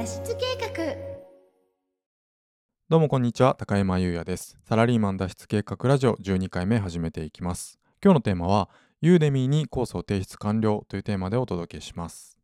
脱出計画。どうもこんにちは高山優也です。サラリーマン脱出計画ラジオ12回目始めていきます。今日のテーマはユーデミーにコースを提出完了というテーマでお届けします。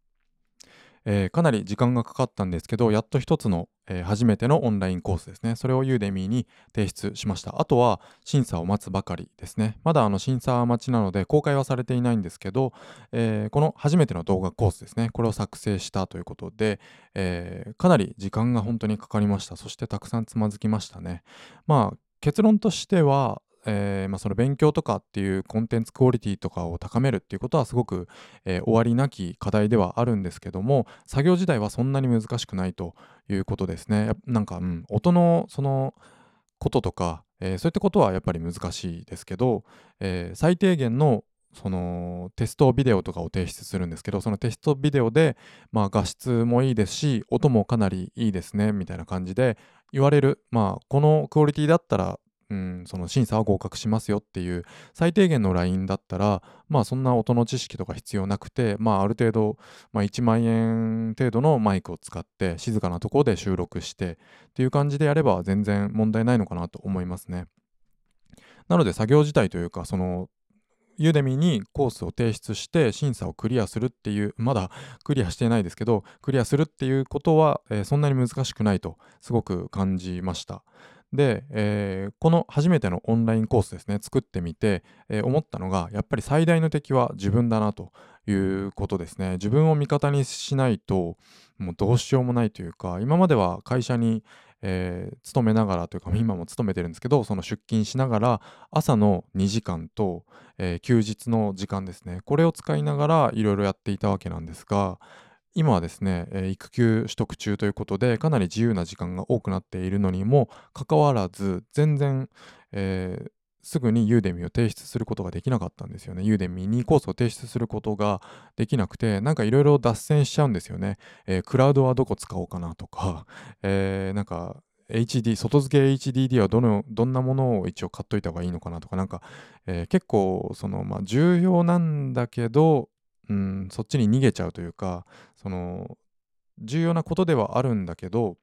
えー、かなり時間がかかったんですけどやっと一つの、えー、初めてのオンラインコースですね。それをユーデミーに提出しました。あとは審査を待つばかりですね。まだあの審査待ちなので公開はされていないんですけど、えー、この初めての動画コースですね。これを作成したということで、えかなり時間が本当にかかりました。そしてたくさんつまずきましたね。まあ結論としてはえー、まあ、その勉強とかっていうコンテンツクオリティとかを高めるっていうことはすごく、えー、終わりなき課題ではあるんですけども作業自体はそんなに難しくないということですね。なんか、うん、音のそのこととか、えー、そういったことはやっぱり難しいですけど、え最低限のそのテストビデオとかを提出するんですけどそのテストビデオで、まあ、画質もいいですし音もかなりいいですねみたいな感じで言われるまあこのクオリティだったらうん、その審査は合格しますよっていう最低限のラインだったらまあそんな音の知識とか必要なくてまあある程度、まあ、1万円程度のマイクを使って静かなところで収録してっていう感じでやれば全然問題ないのかなと思いますね。なので作業自体というかそのユーデミにコースを提出して審査をクリアするっていうまだクリアしてないですけどクリアするっていうことは、えー、そんなに難しくないとすごく感じました。で、えー、この初めてのオンラインコースですね作ってみて、えー、思ったのがやっぱり最大の敵は自分だなということですね。自分を味方にしないともうどうしようもないというか今までは会社に、えー、勤めながらというか今も勤めてるんですけどその出勤しながら朝の2時間と、えー、休日の時間ですねこれを使いながらいろいろやっていたわけなんですが今はですね、えー、育休取得中ということでかなり自由な時間が多くなっているのにもかかわらず全然、えー、すぐにユーデミを提出することができなかったんですよね。ユーデミにコースを提出することができなくて、なんかいろいろ脱線しちゃうんですよね。えー、クラウドはどこ使おうかなとか、えー、なんか HD、外付け HDD はどのどんなものを一応買っといた方がいいのかなとか、なんか、えー、結構その、まあ、重要なんだけど、うん、そっちに逃げちゃうというかその重要なことではあるんだけど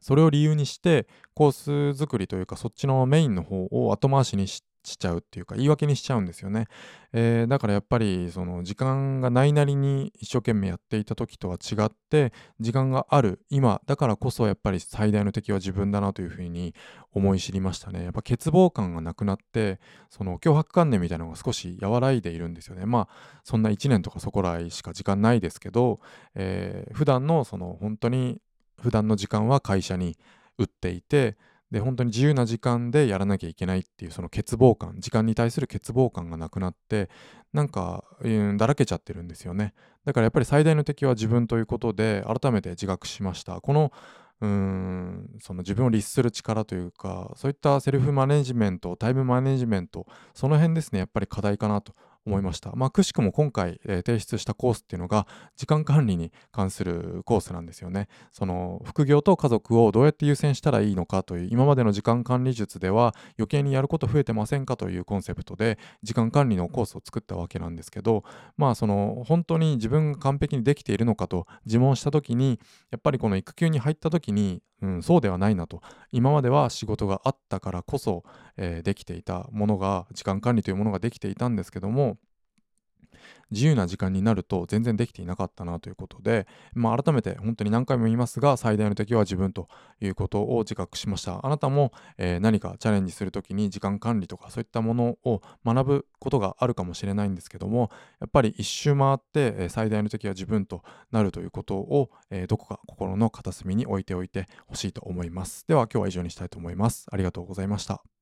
それを理由にしてコース作りというかそっちのメインの方を後回しにししちゃうっていうか言い訳にしちゃうんですよね、えー、だからやっぱりその時間がないなりに一生懸命やっていた時とは違って時間がある今だからこそやっぱり最大の敵は自分だなというふうに思い知りましたね。やっぱ欠乏感がなくなってその脅迫観念みたいなのが少し和らいでいるんですよね。まあそんな1年とかそこらしか時間ないですけど、えー、普段のその本当に普段の時間は会社に打っていてで本当に自由な時間でやらなきゃいけないっていうその欠乏感時間に対する欠乏感がなくなってなんか、うん、だらけちゃってるんですよね。だからやっぱり最大の敵は自分ということで改めて自覚しました。このうーんその自分を律する力というかそういったセルフマネジメントタイムマネジメントその辺ですねやっぱり課題かなと思いました。まあ、くしくも今回、えー、提出したコースっていうのが時間管理に関するコースなんですよね。その副業と家族をどうやって優先したらいいのかという今までの時間管理術では余計にやること増えてませんかというコンセプトで時間管理のコースを作ったわけなんですけどまあその本当に自分が完璧にできているのかと自問した時にやっぱりこの育休に入った時にうん、そうではないなと今までは仕事があったからこそ、えー、できていたものが時間管理というものができていたんですけども自由な時間になると全然できていなかったなということで、まあ、改めて本当に何回も言いますが最大の敵は自分ということを自覚しました。あなたも、えー、何かチャレンジするときに時間管理とかそういったものを学ぶことがあるかもしれないんですけどもやっぱり一周回って、え、最大の敵は自分となるということを、えー、どこか心の片隅に置いておいてほしいと思います。では今日は以上にしたいと思います。ありがとうございました。